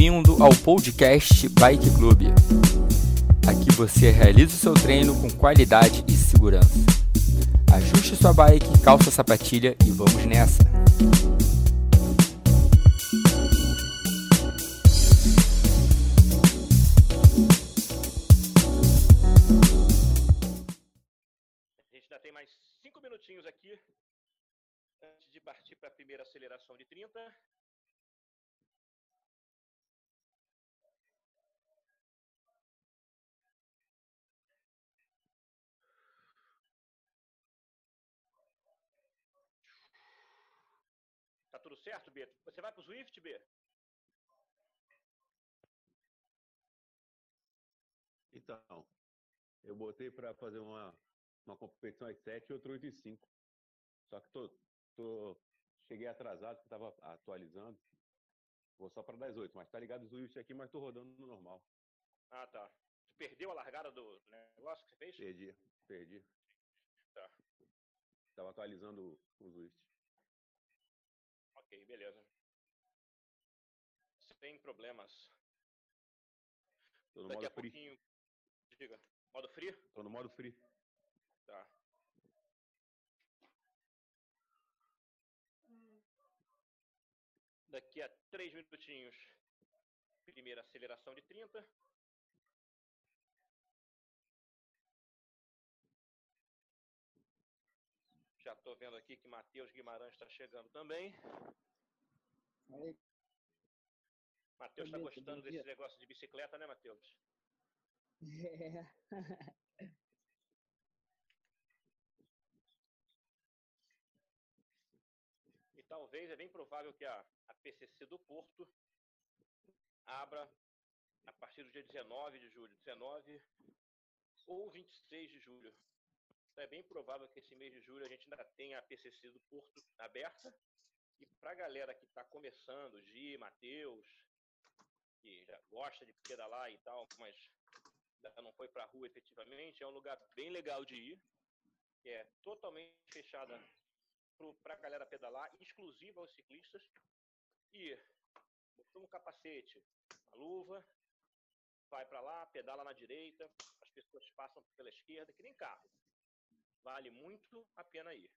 Bem-vindo ao podcast Bike Club. Aqui você realiza o seu treino com qualidade e segurança. Ajuste sua bike, calça a sapatilha e vamos nessa! B? Você vai pro Swift, B? Então, eu botei para fazer uma, uma competição às 7 e outra 8 e 5. Só que tô, tô, cheguei atrasado, que estava atualizando. Vou só para das 8, mas tá ligado o Swift aqui, mas tô rodando no normal. Ah, tá. Tu perdeu a largada do negócio que você fez? Perdi, perdi. Tá. Tava atualizando o Swift. Ok, beleza. Sem problemas. Tô no Daqui modo a free. pouquinho. Diga. Modo free? Tô no modo free. Tá. Daqui a três minutinhos, primeira aceleração de 30. Já estou vendo aqui que Matheus Guimarães está chegando também. Matheus está gostando desse negócio de bicicleta, né, Matheus? é, E talvez é bem provável que a, a PCC do Porto abra a partir do dia 19 de julho, 19 ou 26 de julho. Então é bem provável que esse mês de julho a gente ainda tenha a PCC do Porto aberta. E para a galera que está começando, Gi, Matheus, que já gosta de pedalar e tal, mas ainda não foi para a rua efetivamente, é um lugar bem legal de ir, é totalmente fechada para a galera pedalar, exclusiva aos ciclistas. E botou um capacete, uma luva, vai para lá, pedala na direita, as pessoas passam pela esquerda, que nem carro. Vale muito a pena ir.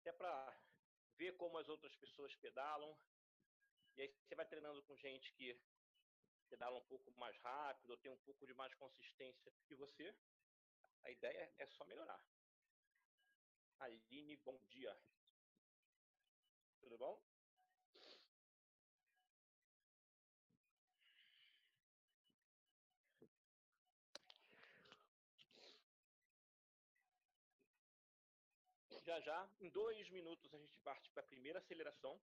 Até para ver como as outras pessoas pedalam. E aí você vai treinando com gente que pedala um pouco mais rápido, ou tem um pouco de mais consistência que você. A ideia é só melhorar. Aline, bom dia. Tudo bom? Já já, em dois minutos, a gente parte para a primeira aceleração.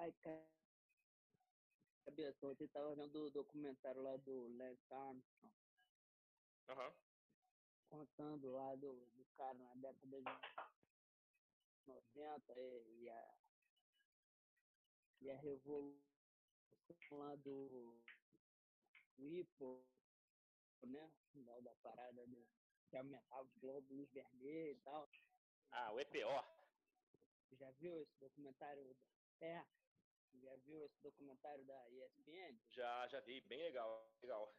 ai, cara. Cabeça, ontem eu tava vendo o documentário lá do Lance Armstrong, Aham. contando lá do, do cara na década de 90 e, e a, e a revolução lá do Whipple, né? Da, da parada do, que aumentava os glóbulos vermelhos e tal. Ah, o EPO. Já viu esse documentário? É. Já viu esse documentário da ESPN? Já, já vi, bem legal, legal.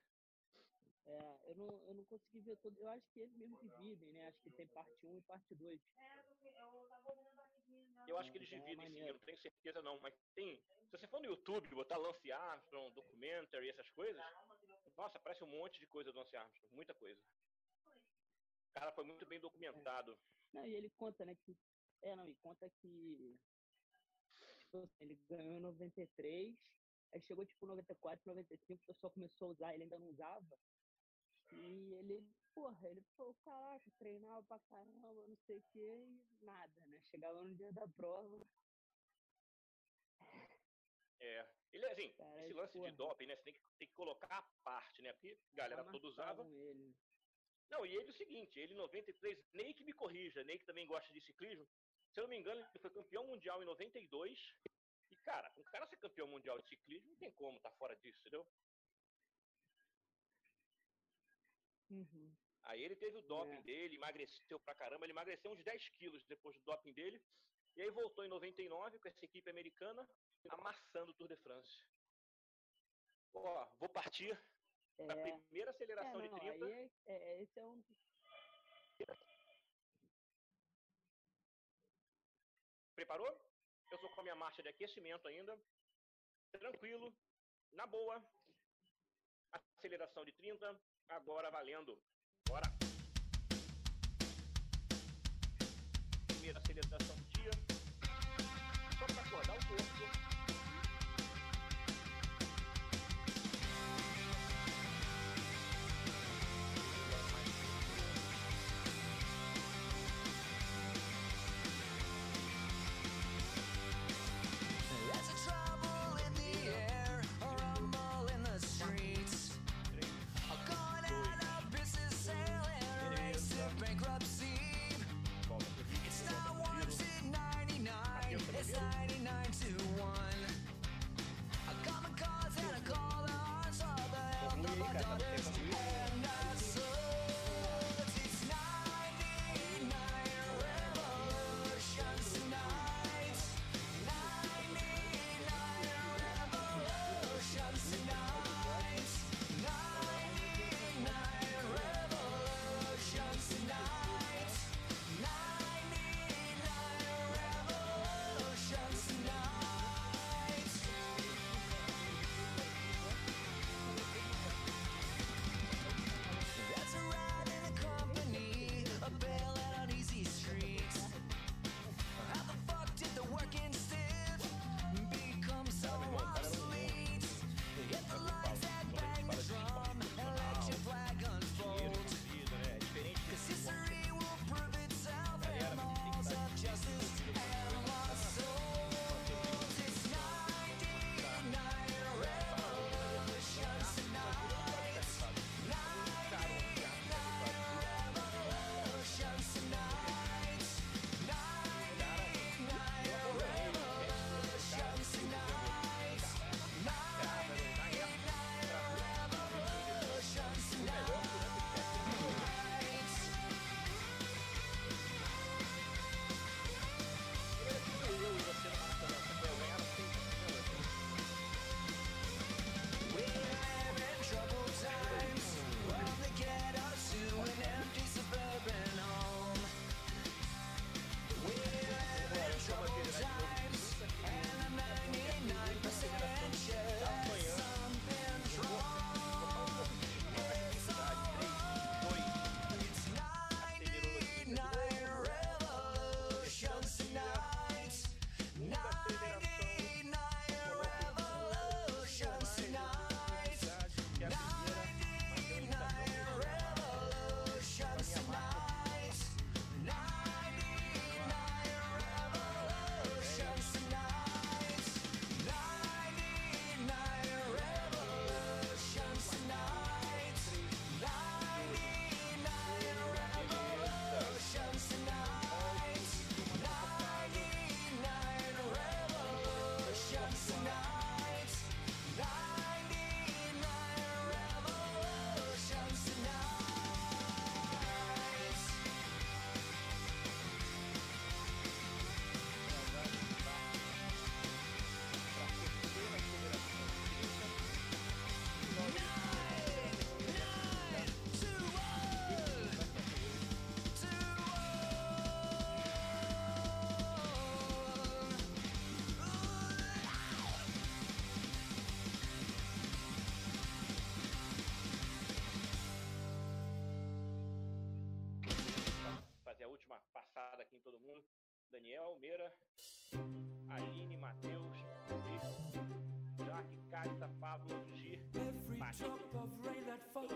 É, eu não, eu não consegui ver todo. Eu acho que eles mesmo dividem, né? Acho que tem parte 1 e parte 2. Eu acho que É, eles então é dividem sim, eu não tenho certeza não, mas tem. Se você for no YouTube, botar Lance Armstrong, documentary, essas coisas, nossa, aparece um monte de coisa do Lance Armstrong, muita coisa. O cara foi muito bem documentado. Não, e ele conta, né, que. É, não, e conta que. Tipo assim, ele ganhou em 93, aí chegou tipo 94, 95, o pessoal começou a usar, ele ainda não usava. E ele, porra, ele falou, caraca, treinava pra caramba, não sei o que, e nada, né? Chegava no dia da prova. É. Ele, assim, Cara, esse é lance porra. de doping, né? Você tem que, tem que colocar a parte, né? Porque a galera toda usava. Ele. Não, e ele é o seguinte, ele em 93, nem que me corrija, nem que também gosta de ciclismo. Se eu não me engano, ele foi campeão mundial em 92. E, cara, um cara ser campeão mundial de ciclismo não tem como tá fora disso, entendeu? Uhum. Aí ele teve o doping é. dele, emagreceu pra caramba, ele emagreceu uns 10 quilos depois do doping dele. E aí voltou em 99 com essa equipe americana, amassando o Tour de France. Ó, vou partir é. primeira aceleração é, não, de 30. Aí é, é, esse é um... Preparou? Eu estou com a minha marcha de aquecimento ainda. Tranquilo, na boa. Aceleração de 30, agora valendo. Bora! Primeira aceleração do dia. Só para acordar o corpo.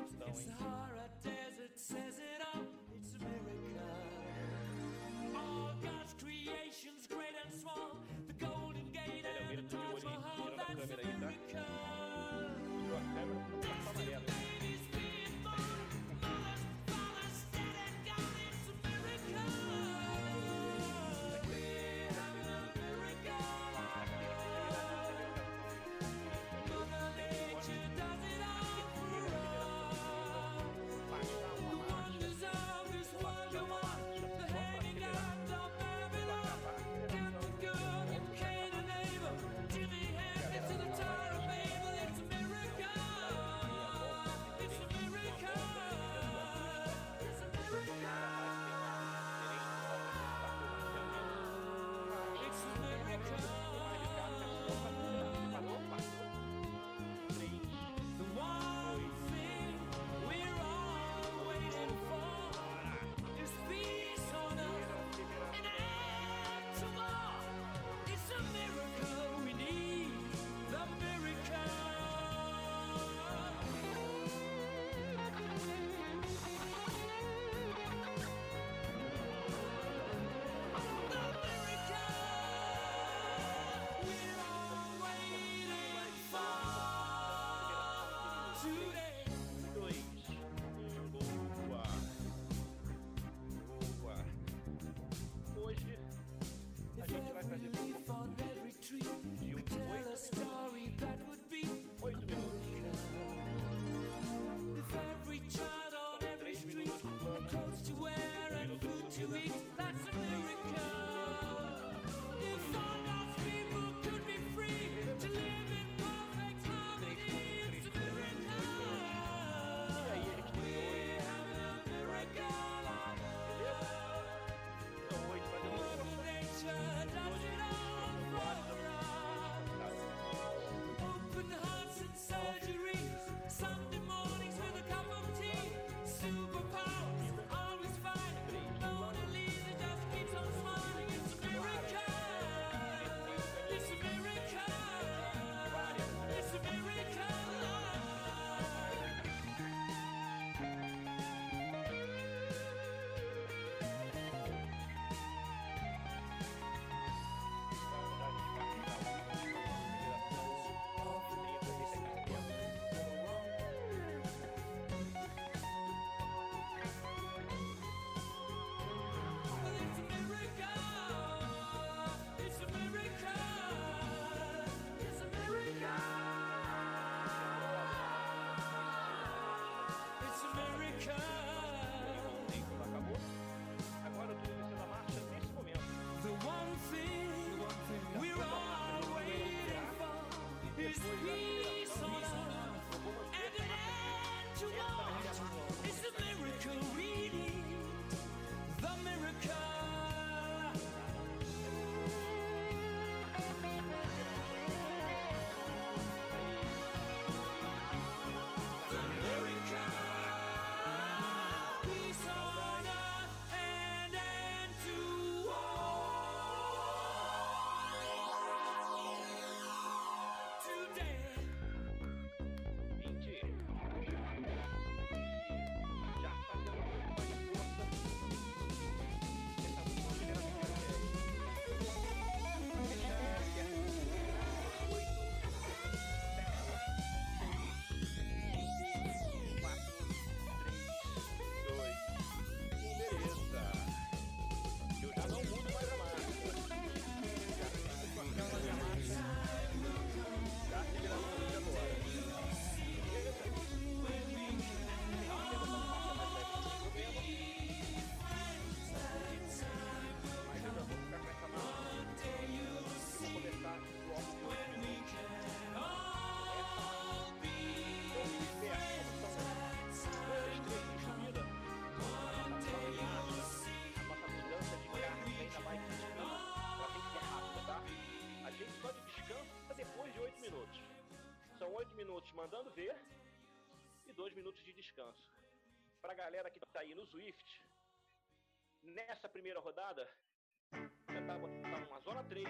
It's going. minutos mandando ver e dois minutos de descanso. Para a galera que está aí no Swift, nessa primeira rodada, está botar uma zona 3,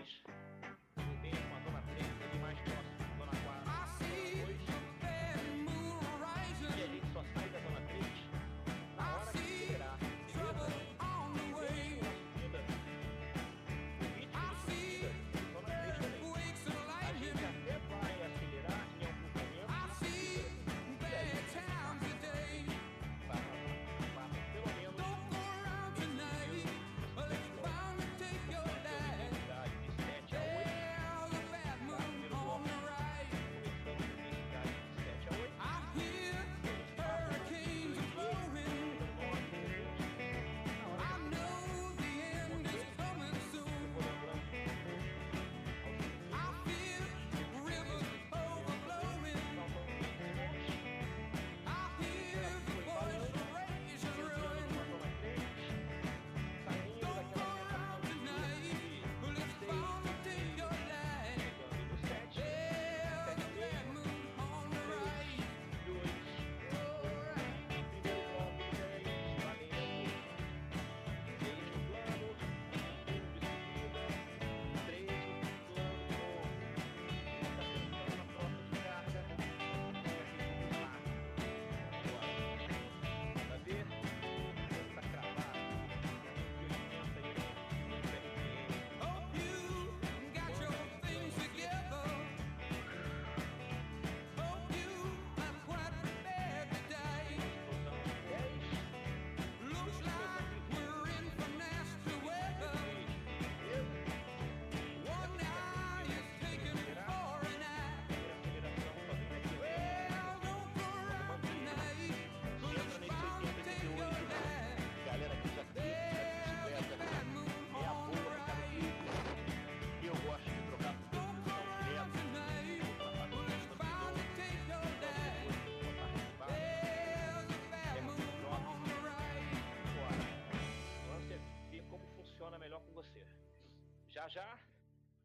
Já já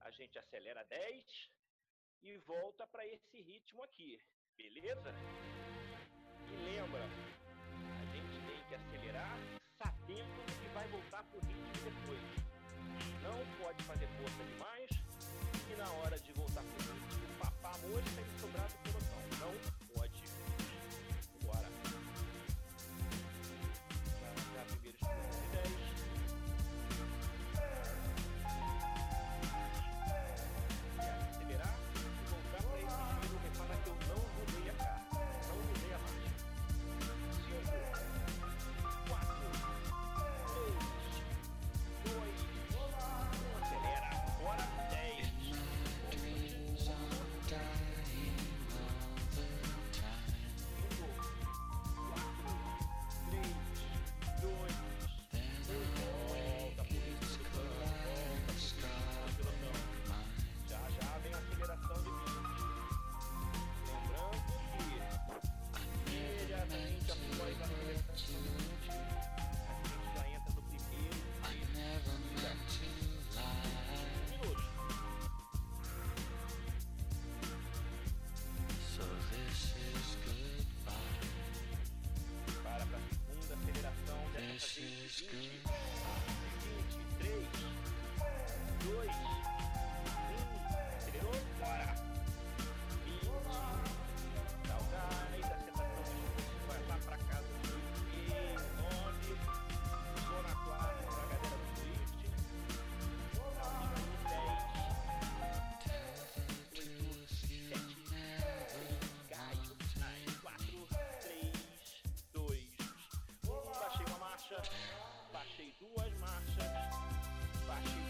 a gente acelera 10 e volta para esse ritmo aqui, beleza? E lembra, a gente tem que acelerar sabendo que vai voltar pro ritmo depois. Não pode fazer força demais e na hora de marchas, baixei duas marchas, baixei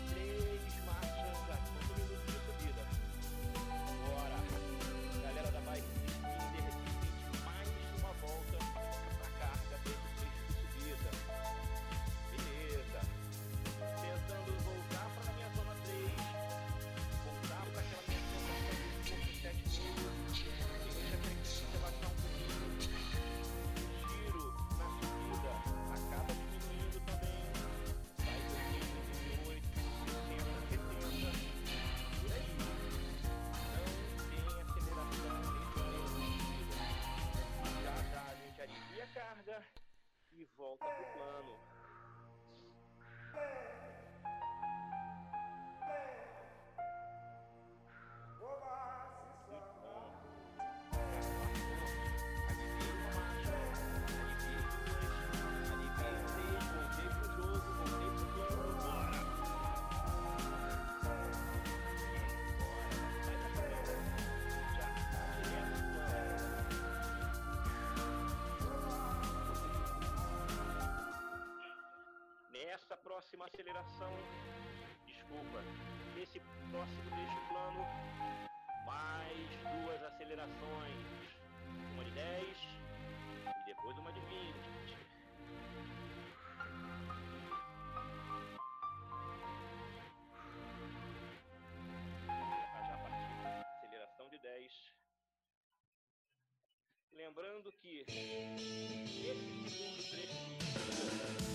volta. aceleração, desculpa, nesse próximo deste plano, mais duas acelerações, uma de 10 e depois uma de 20. de 10. Lembrando que esse segundo trecho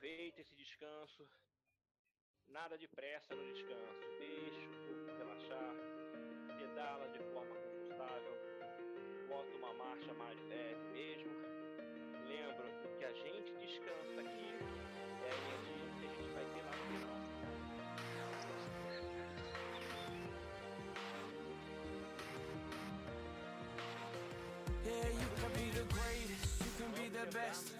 Aproveita esse descanso. Nada de pressa no descanso. Deixa o corpo relaxar. Pedala de forma confortável. Bota uma marcha mais leve mesmo. Lembra que a gente descansa aqui é a energia que a gente vai ter lá no final. Yeah, you can be the greatest, you can be the best,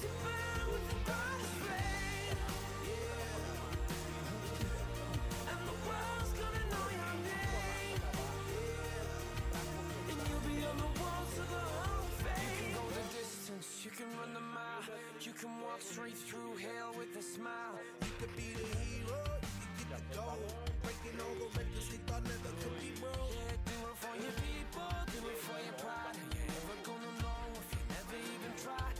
You can go the distance, you can run the mile, you can walk straight through hell with a smile. you could be the hero, you can get the gold. Breaking all the records they thought never could be broke. Yeah, do it for your people, do it for your pride. You're never gonna know if you never even try.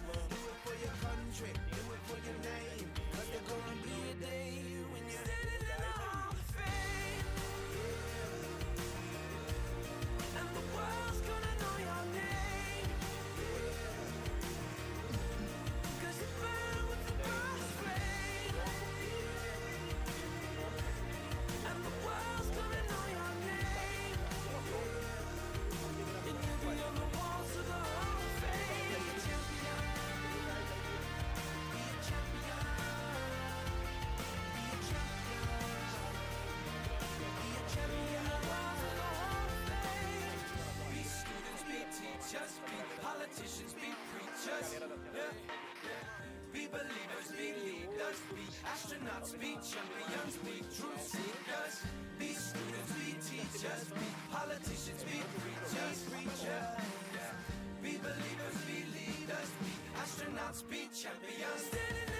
Politicians, be preachers, preachers. Be believers, be leaders, be astronauts, be champions. Standing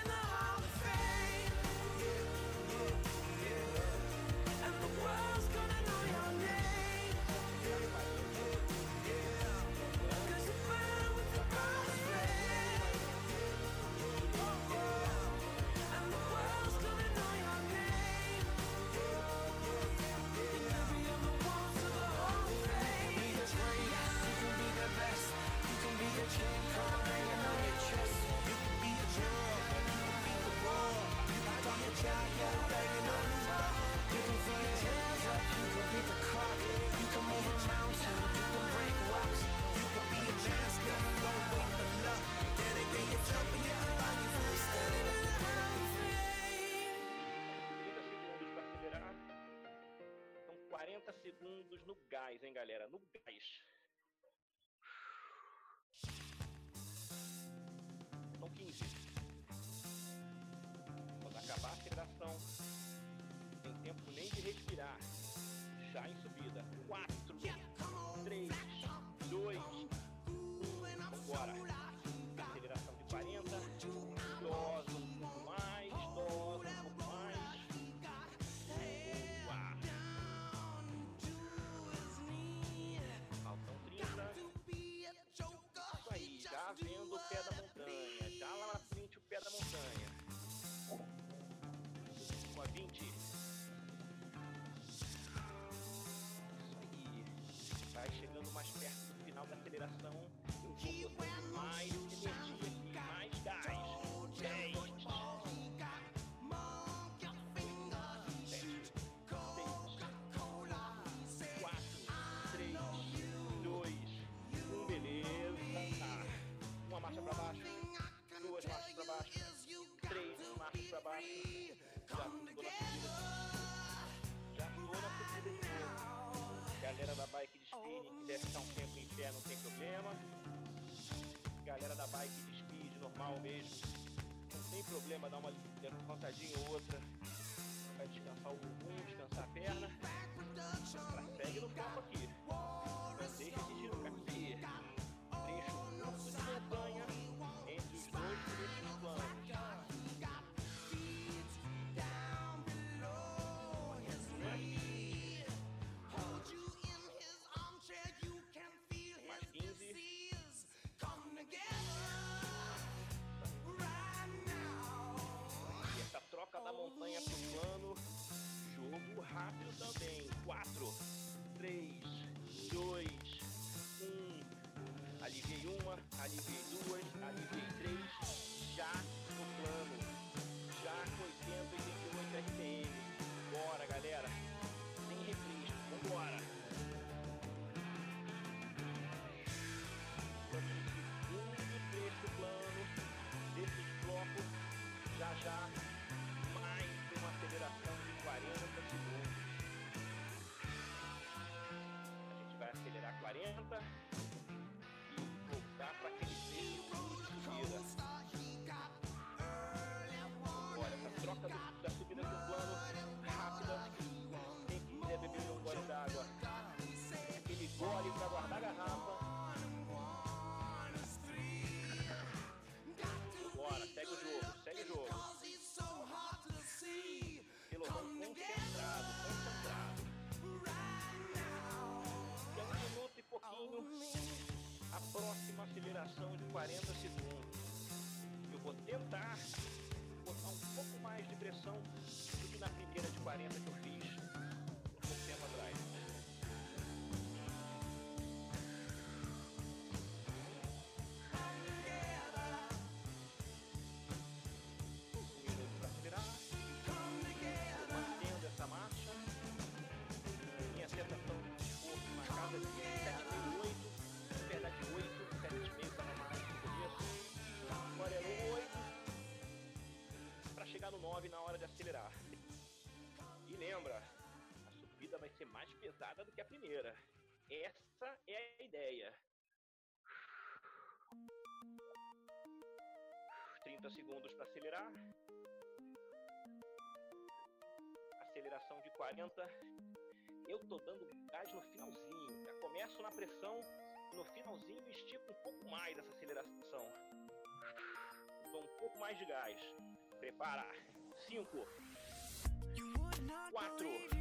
gás, hein, galera? No gás. São 15. Mais perto do final da aceleração. Eu vou botando mais energia Galera da bike de speed normal mesmo. Não tem problema dar uma levantadinha ou outra. Vai descansar o bumbum, descansar a perna. Segue no campo aqui. rápido também. 4, 3, 2, 1. Aliviei uma, 40 tentar botar um pouco mais de pressão do que na primeira de 40 que eu fiz 30 segundos para acelerar. Aceleração de 40. Eu tô dando gás no finalzinho. Já começo na pressão, no finalzinho estico um pouco mais essa aceleração. Dou um pouco mais de gás. Prepara. 5, You would not Quatro. believe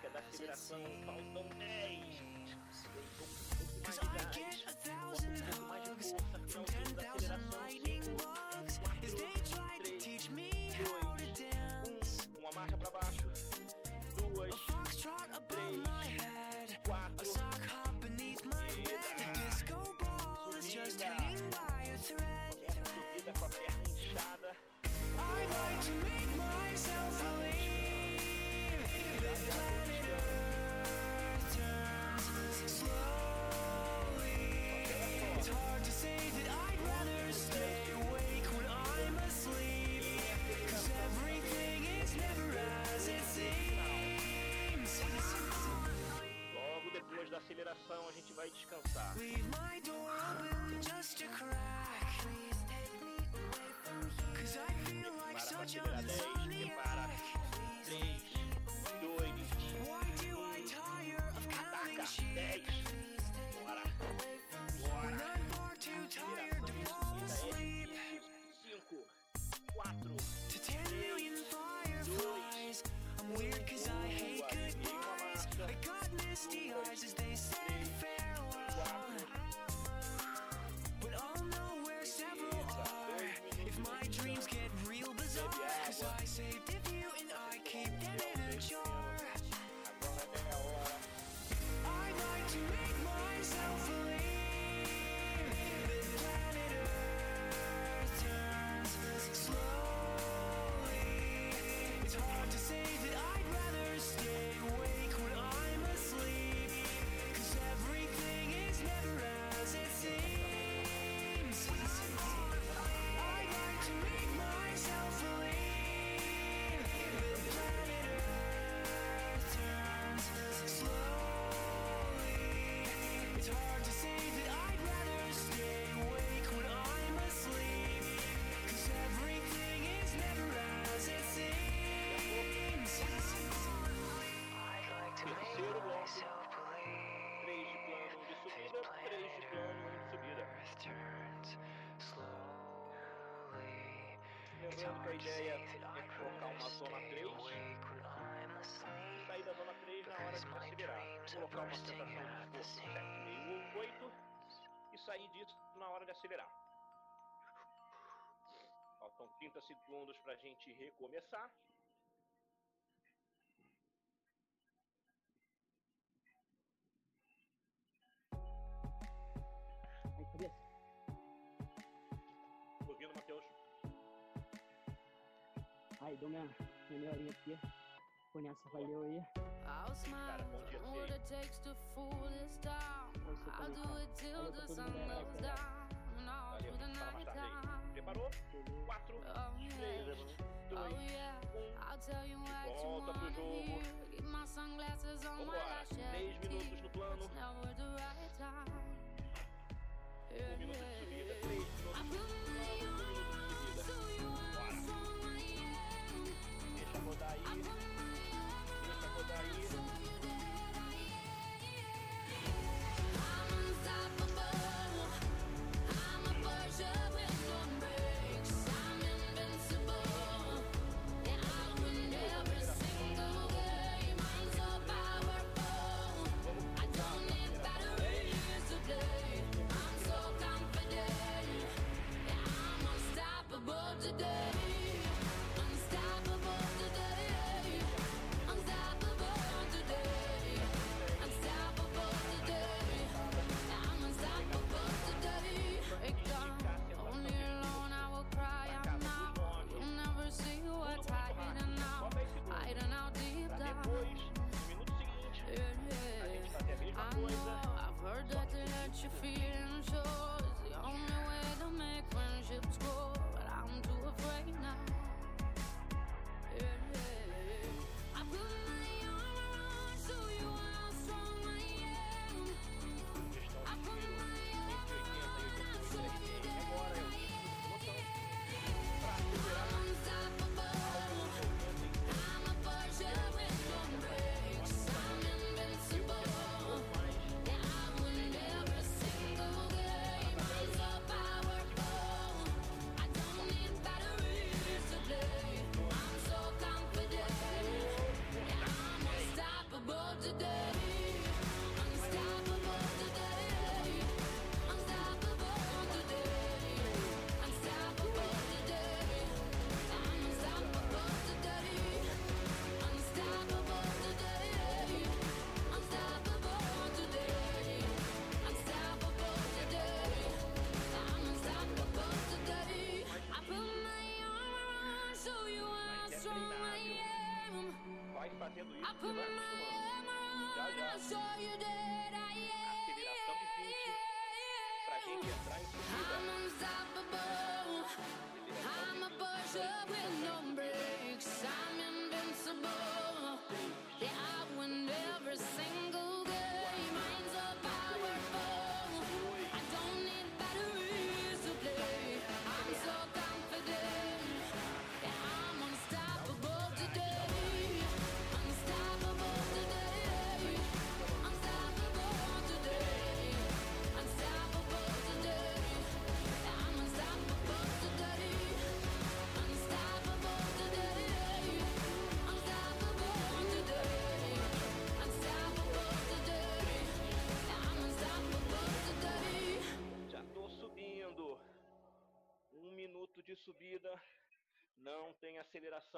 crítica da as it aceleração. seems. Faltam 10. Deitou um pouco mais Cause de I get a thousand hugs from 10,000 aceleração. lightning 5, bugs as they try to 3, teach me how to dance. 1. Uma marcha pra baixo. Duas. A foxtrot above my head, a 4. sock hop beneath my bed. The disco ball is just hanging by a thread. A. I'd like to depois da aceleração, a gente vai descansar. Para such a acelerar 10. Prepara. insomniac. 3, 2, Why do I of counting sheep? What a, what I'm too tired. A ideia é colocar uma zona 3 e sair da zona 3 na hora de acelerar. Colocar uma sensação de esforço 8 e sair disso na hora de acelerar. Faltam 30 segundos para a gente recomeçar. aqui. Por valeu aí. Preparou? 4, 3, 2, 1. Volta pro jogo. Vambora. 3 minutos no plano. 1 minuto de subida, 3 minutos. I put my arm on. and I show you that.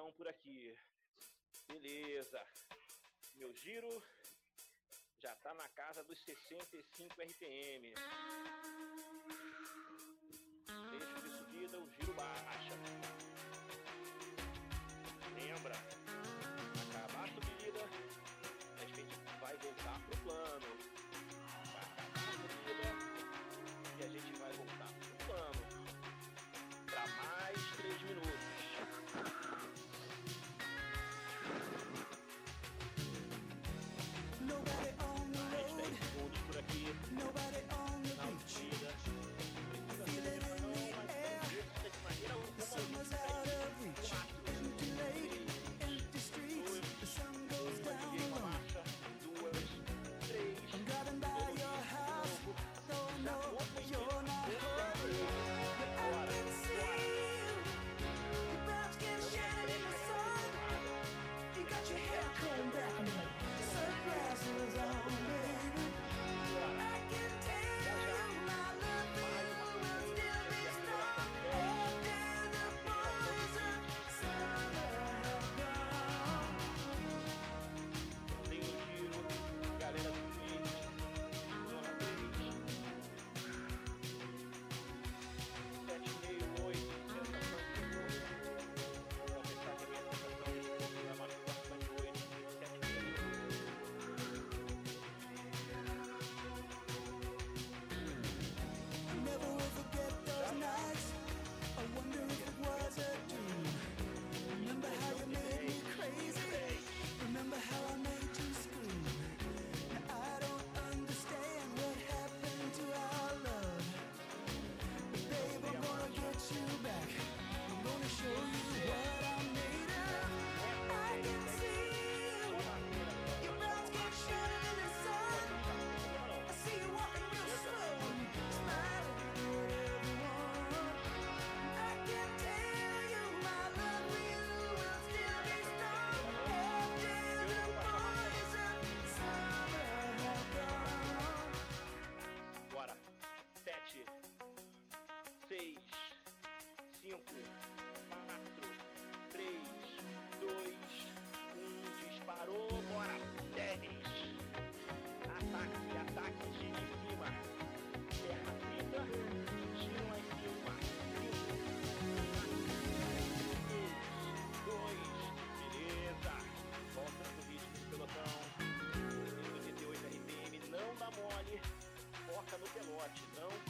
rotação por aqui. Beleza. Meu giro já tá na casa dos 65 RPM. Deixo de subida, o giro baixa. Lembra, acabar a subida, a gente vai voltar pro plano. Acabar a subida e a gente vai voltar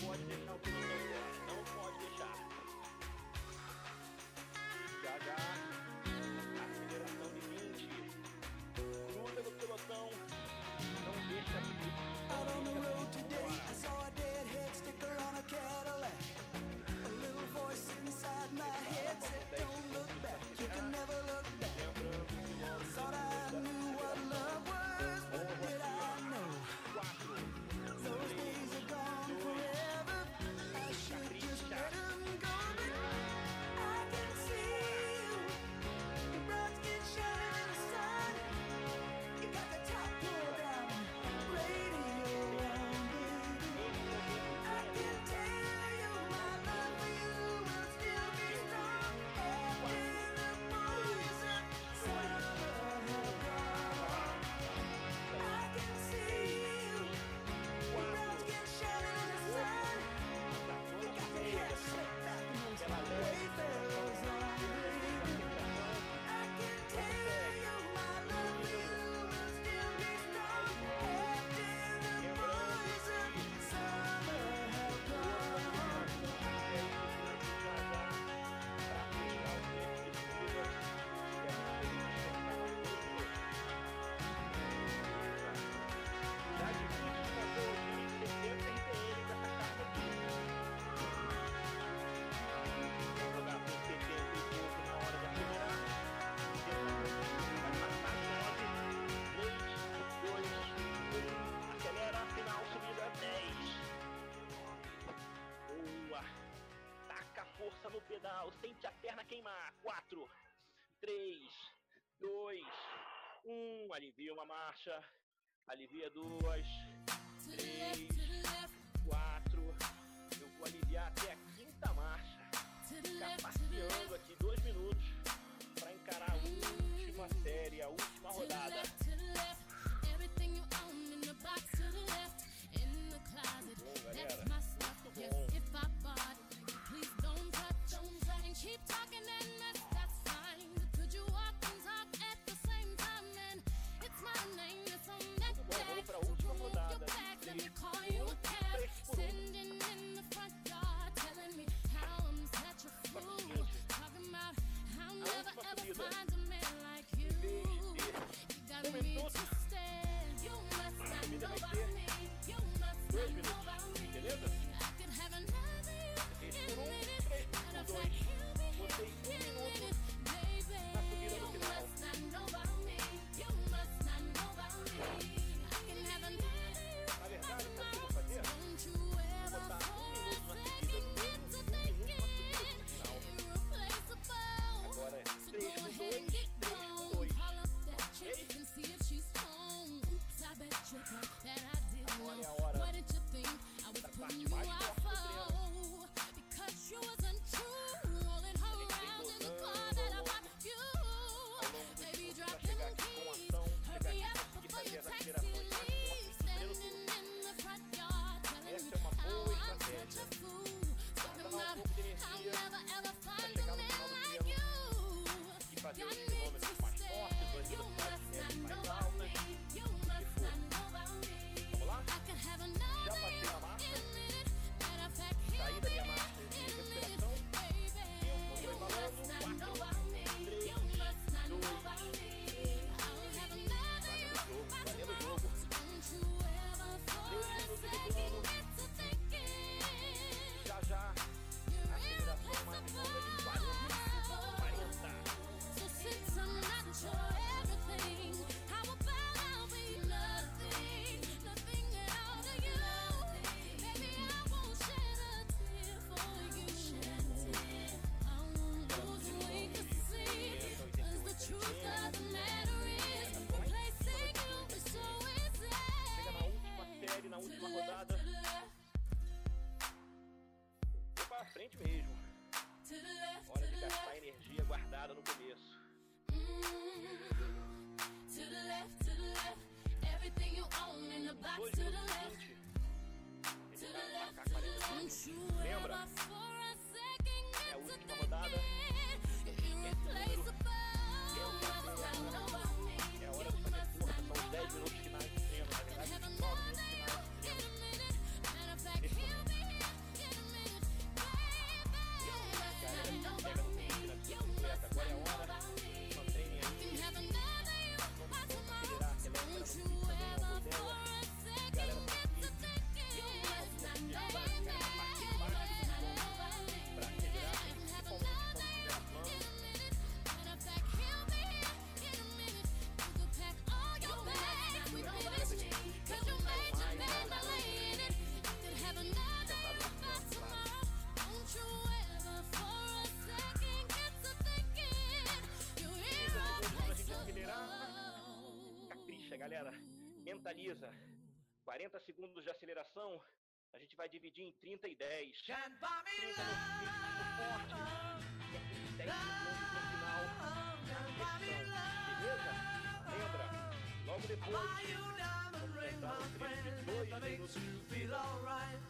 watched. Alivia duas, três, quatro. Eu vou aliviar até a quinta marcha. Ficar passeando aqui dois minutos para encarar a última série, a Mentaliza. 40 segundos de aceleração, a gente vai dividir em 30 e 10. 30 Can't buy me no ritmo forte. E aqueles 10 segundos no final. na repetição. Beleza? Lembra? Logo depois,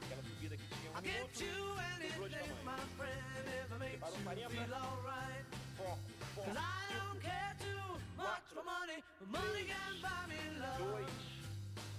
aquela subida que tinha um minuto. Dobrou de anything, my tamanho. friend, if it makes Preparou you 40. feel alright. Foco, foco. Cause I don't care too much for money, but money can buy me love. 2,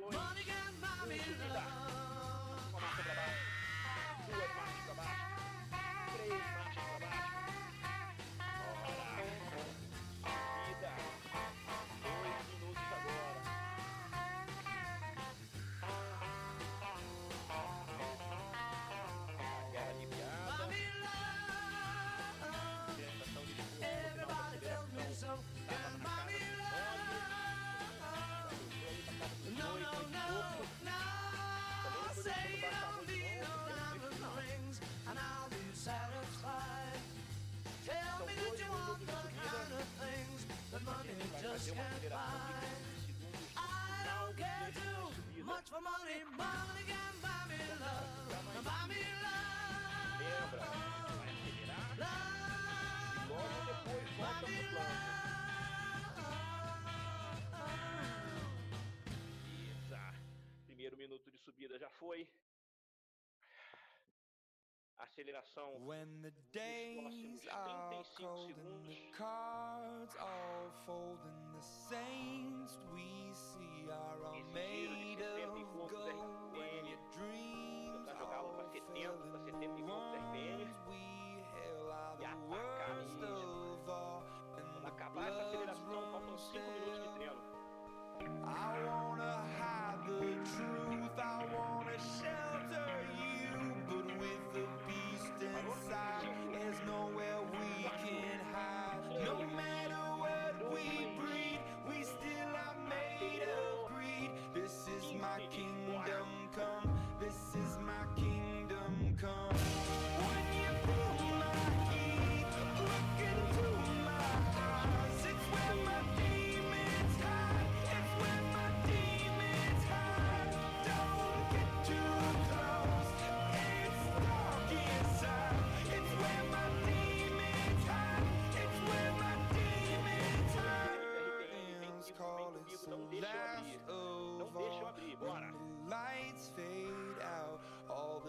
Money, money can buy me love. For money, money can buy me love, buy me Lembra? love, Vai acelerar. love, Logo depois volta me pro plano. love. Isso. Primeiro minuto de subida já foi. We see are all Esse giro de made 60 e poucos RPM. Tentar jogá-lo pra 70, fell pra in 70 e poucos RPM. hail are E atacar mesmo. Quando acabar essa aceleração, faltam run 5 minutos de treino. I wanna hide the truth,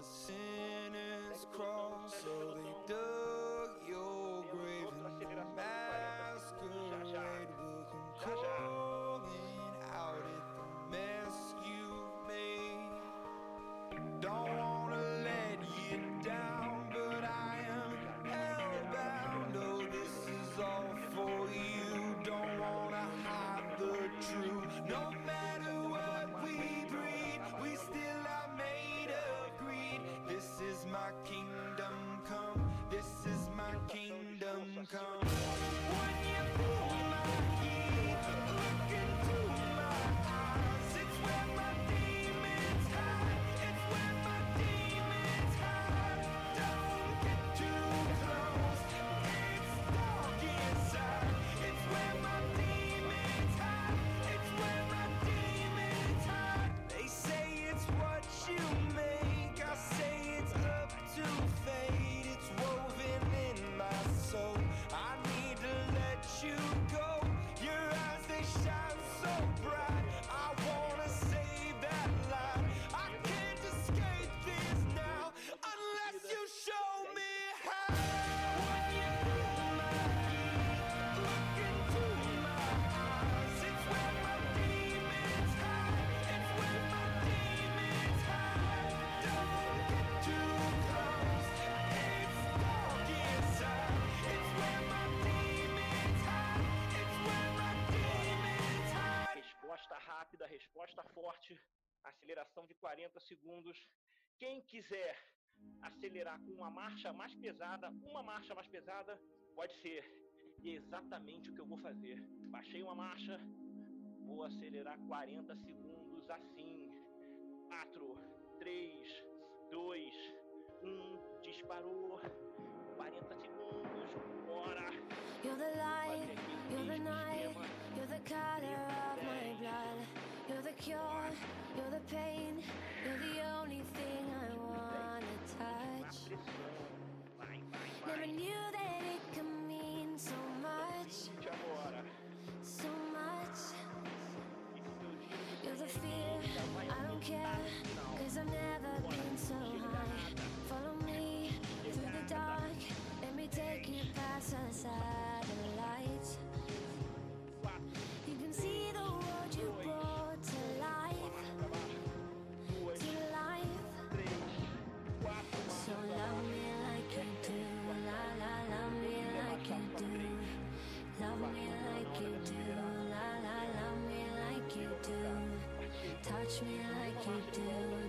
sing my segundos. Quem quiser acelerar com uma marcha mais pesada, uma marcha mais pesada, pode ser. E é exatamente o que eu vou fazer. Baixei uma marcha, vou acelerar 40 segundos assim. 4, 3, 2, 1, disparou. 40 segundos, bora! Never knew that it could mean so much, so much. Seu giro de You're the 100 fear, Touch me like you do,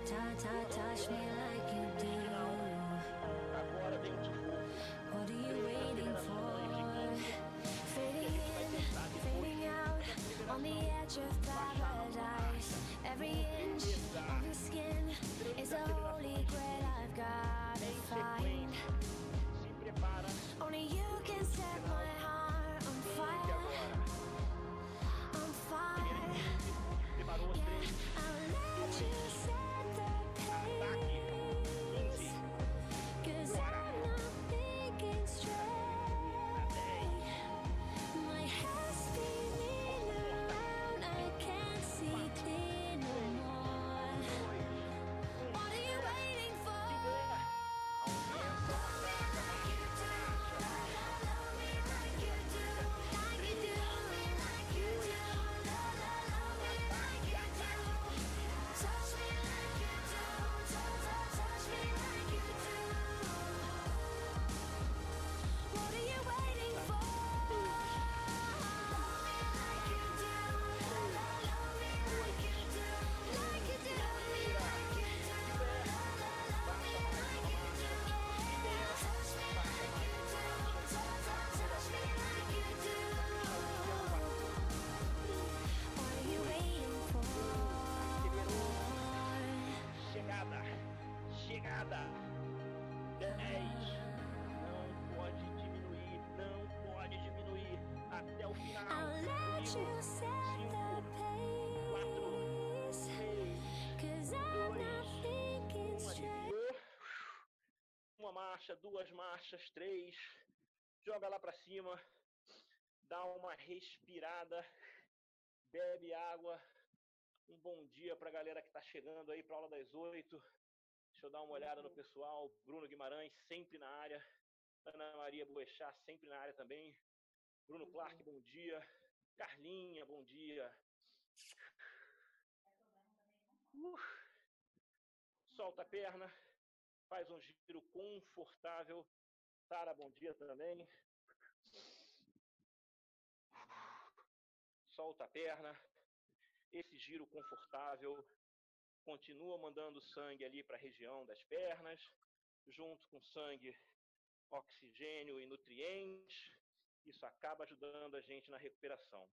ta ta, touch me like you do. What are you waiting for? Fading in, fading out, on the edge of paradise. Every inch of your skin is a holy grail I've gotta find. Marcha, duas marchas, três. Joga lá pra cima. Dá uma respirada. Bebe água. Um bom dia pra galera que tá chegando aí pra aula das oito. Deixa eu dar uma olhada no pessoal. Bruno Guimarães, sempre na área. Ana Maria Boechat, sempre na área também. Bruno Clark, bom dia. Carlinha, bom dia. Uh. Solta a perna. Faz um giro confortável. Sara, bom dia também. Solta a perna. Esse giro confortável. Continua mandando sangue ali para a região das pernas. junto com sangue, oxigênio e nutrientes. Isso acaba ajudando a gente na recuperação.